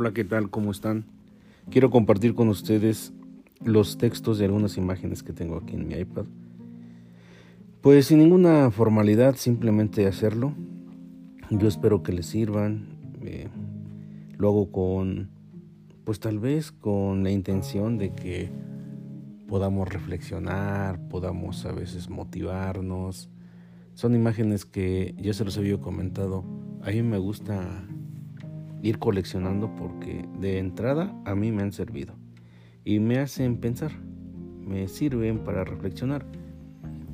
Hola, ¿qué tal? ¿Cómo están? Quiero compartir con ustedes los textos de algunas imágenes que tengo aquí en mi iPad. Pues sin ninguna formalidad, simplemente hacerlo. Yo espero que les sirvan. Eh, lo hago con, pues tal vez con la intención de que podamos reflexionar, podamos a veces motivarnos. Son imágenes que ya se los había comentado. A mí me gusta ir coleccionando porque de entrada a mí me han servido y me hacen pensar, me sirven para reflexionar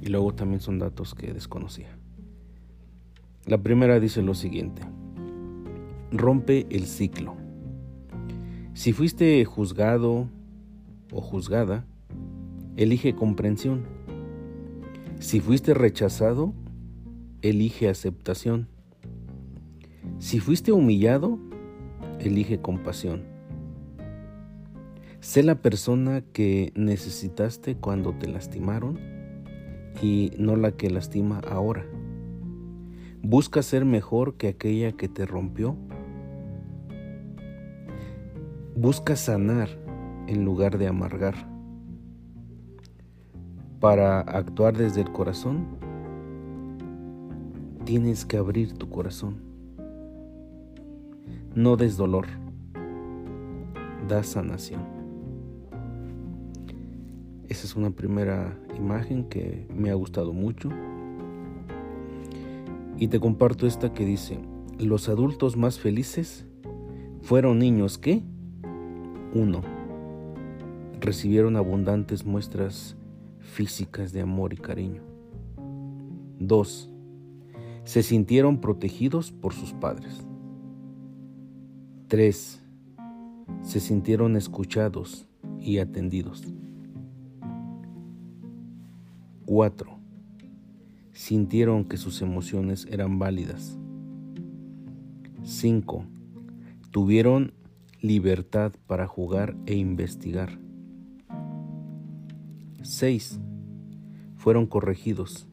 y luego también son datos que desconocía. La primera dice lo siguiente, rompe el ciclo. Si fuiste juzgado o juzgada, elige comprensión. Si fuiste rechazado, elige aceptación. Si fuiste humillado, elige compasión. Sé la persona que necesitaste cuando te lastimaron y no la que lastima ahora. Busca ser mejor que aquella que te rompió. Busca sanar en lugar de amargar. Para actuar desde el corazón, tienes que abrir tu corazón. No des dolor, da sanación. Esa es una primera imagen que me ha gustado mucho. Y te comparto esta que dice, los adultos más felices fueron niños que, uno, recibieron abundantes muestras físicas de amor y cariño. Dos, se sintieron protegidos por sus padres. 3. Se sintieron escuchados y atendidos. 4. Sintieron que sus emociones eran válidas. 5. Tuvieron libertad para jugar e investigar. 6. Fueron corregidos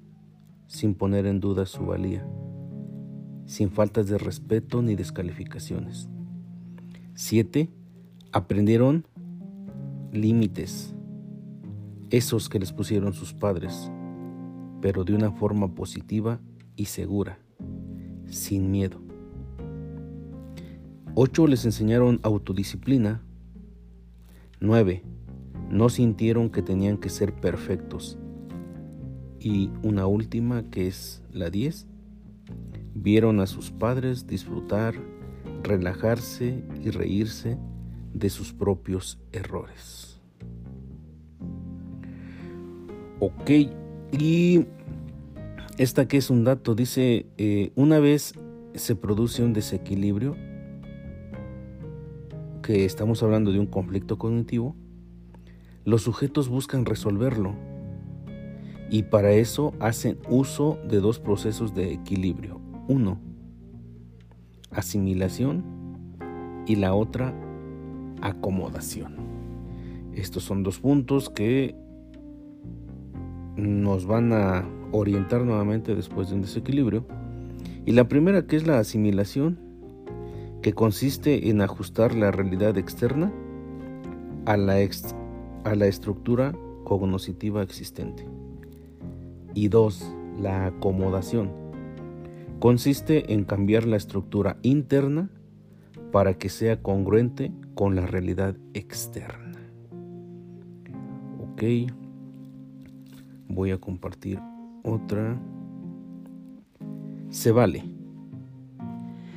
sin poner en duda su valía, sin faltas de respeto ni descalificaciones. 7. Aprendieron límites, esos que les pusieron sus padres, pero de una forma positiva y segura, sin miedo. 8. Les enseñaron autodisciplina. 9. No sintieron que tenían que ser perfectos. Y una última que es la 10. Vieron a sus padres disfrutar relajarse y reírse de sus propios errores. Ok, y esta que es un dato, dice, eh, una vez se produce un desequilibrio, que estamos hablando de un conflicto cognitivo, los sujetos buscan resolverlo y para eso hacen uso de dos procesos de equilibrio. Uno, asimilación y la otra acomodación. Estos son dos puntos que nos van a orientar nuevamente después de un desequilibrio. Y la primera que es la asimilación, que consiste en ajustar la realidad externa a la, a la estructura cognoscitiva existente. Y dos, la acomodación, consiste en cambiar la estructura interna para que sea congruente con la realidad externa. Ok, voy a compartir otra. Se vale.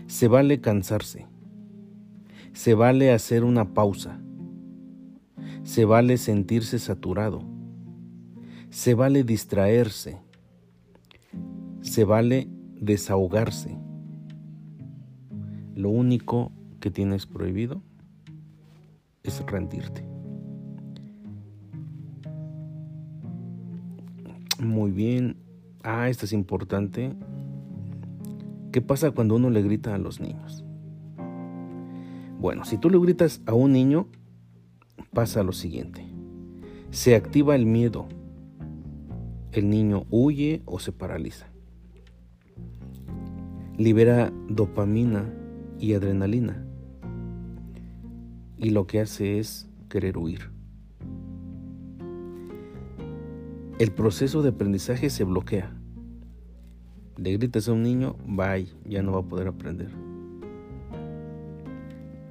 Se vale cansarse. Se vale hacer una pausa. Se vale sentirse saturado. Se vale distraerse. Se vale desahogarse. Lo único que tienes prohibido es rendirte. Muy bien. Ah, esto es importante. ¿Qué pasa cuando uno le grita a los niños? Bueno, si tú le gritas a un niño, pasa lo siguiente. Se activa el miedo. El niño huye o se paraliza libera dopamina y adrenalina. y lo que hace es querer huir. El proceso de aprendizaje se bloquea. Le gritas a un niño, bye, ya no va a poder aprender.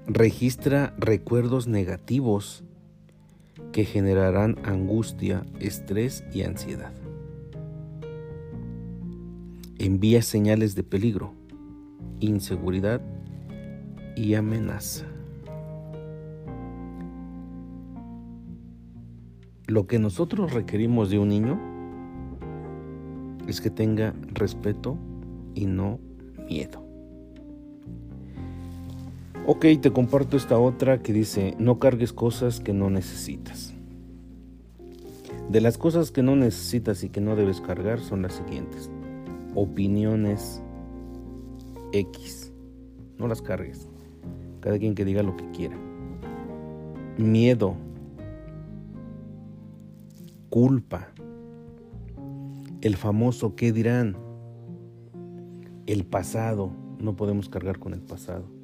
Registra recuerdos negativos que generarán angustia, estrés y ansiedad. Envía señales de peligro, inseguridad y amenaza. Lo que nosotros requerimos de un niño es que tenga respeto y no miedo. Ok, te comparto esta otra que dice, no cargues cosas que no necesitas. De las cosas que no necesitas y que no debes cargar son las siguientes. Opiniones X. No las cargues. Cada quien que diga lo que quiera. Miedo. Culpa. El famoso ¿qué dirán? El pasado. No podemos cargar con el pasado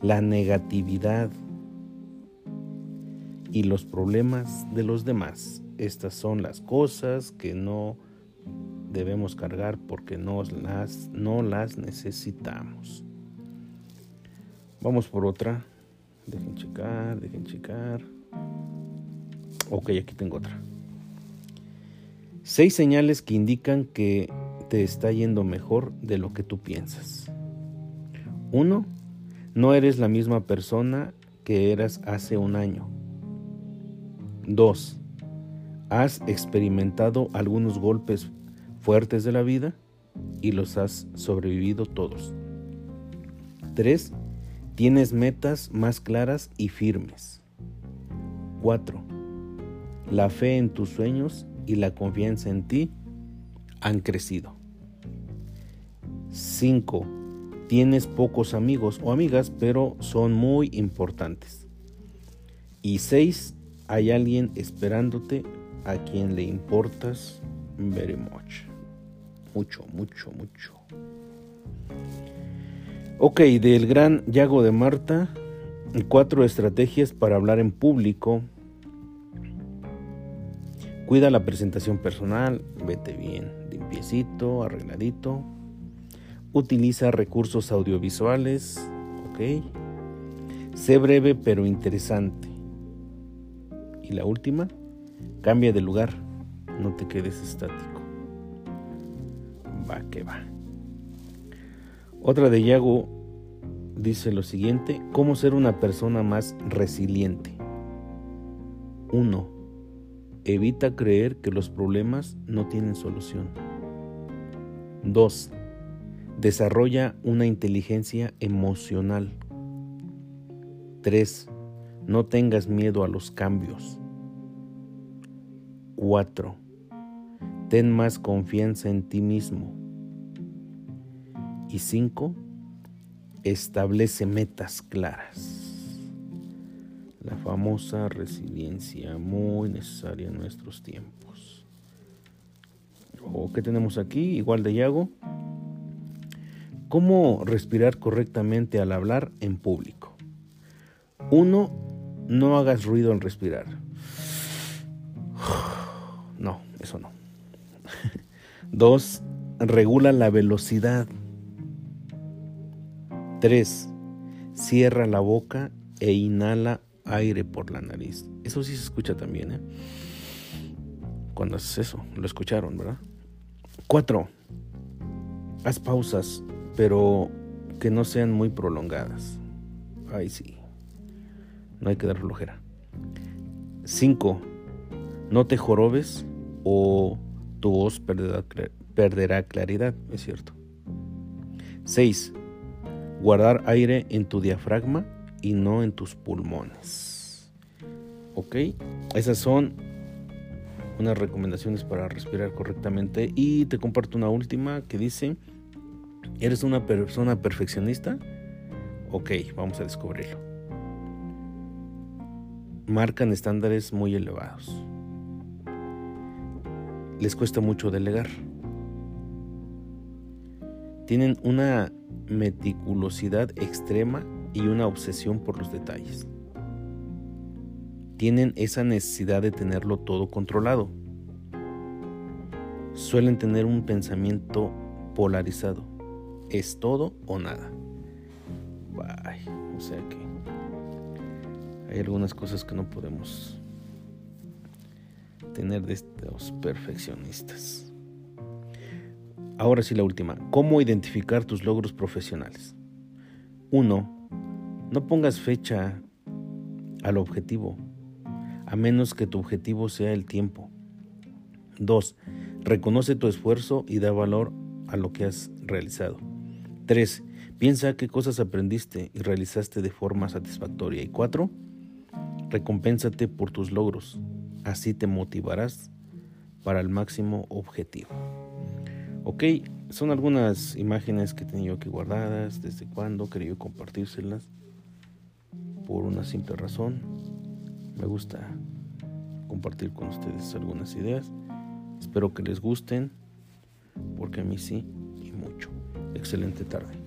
la negatividad y los problemas de los demás. Estas son las cosas que no debemos cargar porque no las, no las necesitamos. Vamos por otra. Dejen checar, dejen checar. Ok, aquí tengo otra. Seis señales que indican que te está yendo mejor de lo que tú piensas. Uno, no eres la misma persona que eras hace un año. 2. Has experimentado algunos golpes fuertes de la vida y los has sobrevivido todos. 3. Tienes metas más claras y firmes. 4. La fe en tus sueños y la confianza en ti han crecido. 5 Tienes pocos amigos o amigas, pero son muy importantes. Y seis, hay alguien esperándote a quien le importas very much. Mucho, mucho, mucho. Ok, del gran Yago de Marta, cuatro estrategias para hablar en público. Cuida la presentación personal, vete bien, limpiecito, arregladito, Utiliza recursos audiovisuales. Ok. Sé breve pero interesante. Y la última, cambia de lugar. No te quedes estático. Va. Otra de Yago dice lo siguiente, ¿cómo ser una persona más resiliente? 1. Evita creer que los problemas no tienen solución. 2. Desarrolla una inteligencia emocional. 3. No tengas miedo a los cambios. 4. Ten más confianza en ti mismo. Y 5. Establece metas claras. La famosa resiliencia muy necesaria en nuestros tiempos. ¿O qué tenemos aquí? Igual de Yago. ¿Cómo respirar correctamente al hablar en público? Uno, no hagas ruido al respirar. No, eso no. Dos, regula la velocidad. Tres, cierra la boca e inhala aire por la nariz. Eso sí se escucha también, ¿eh? Cuando haces eso, lo escucharon, ¿verdad? Cuatro, haz pausas pero que no sean muy prolongadas. Ay, sí. No hay que dar flojera. 5. No te jorobes o tu voz perderá claridad, es cierto. 6. Guardar aire en tu diafragma y no en tus pulmones. ¿Ok? Esas son unas recomendaciones para respirar correctamente. Y te comparto una última que dice ¿Eres una persona perfeccionista? Ok, vamos a descubrirlo. Marcan estándares muy elevados. Les cuesta mucho delegar. Tienen una meticulosidad extrema y una obsesión por los detalles. tienen esa necesidad de tenerlo todo controlado. Suelen tener un pensamiento polarizado. Es todo o nada. O sea que hay algunas cosas que no podemos tener de estos perfeccionistas. Ahora sí la última. ¿Cómo identificar tus logros profesionales? Uno, no pongas fecha al objetivo, a menos que tu objetivo sea el tiempo. 2. Reconoce tu esfuerzo y da valor a lo que has realizado. 3. Piensa qué cosas aprendiste y realizaste de forma satisfactoria. Y 4. Recompénsate por tus logros. Así te motivarás para el máximo objetivo. Ok, son algunas imágenes que he tenido aquí guardadas, desde cuando quería compartírselas, por una simple razón. Me gusta compartir con ustedes algunas ideas. Espero que les gusten, porque a mí sí, y mucho. Excelente tarde.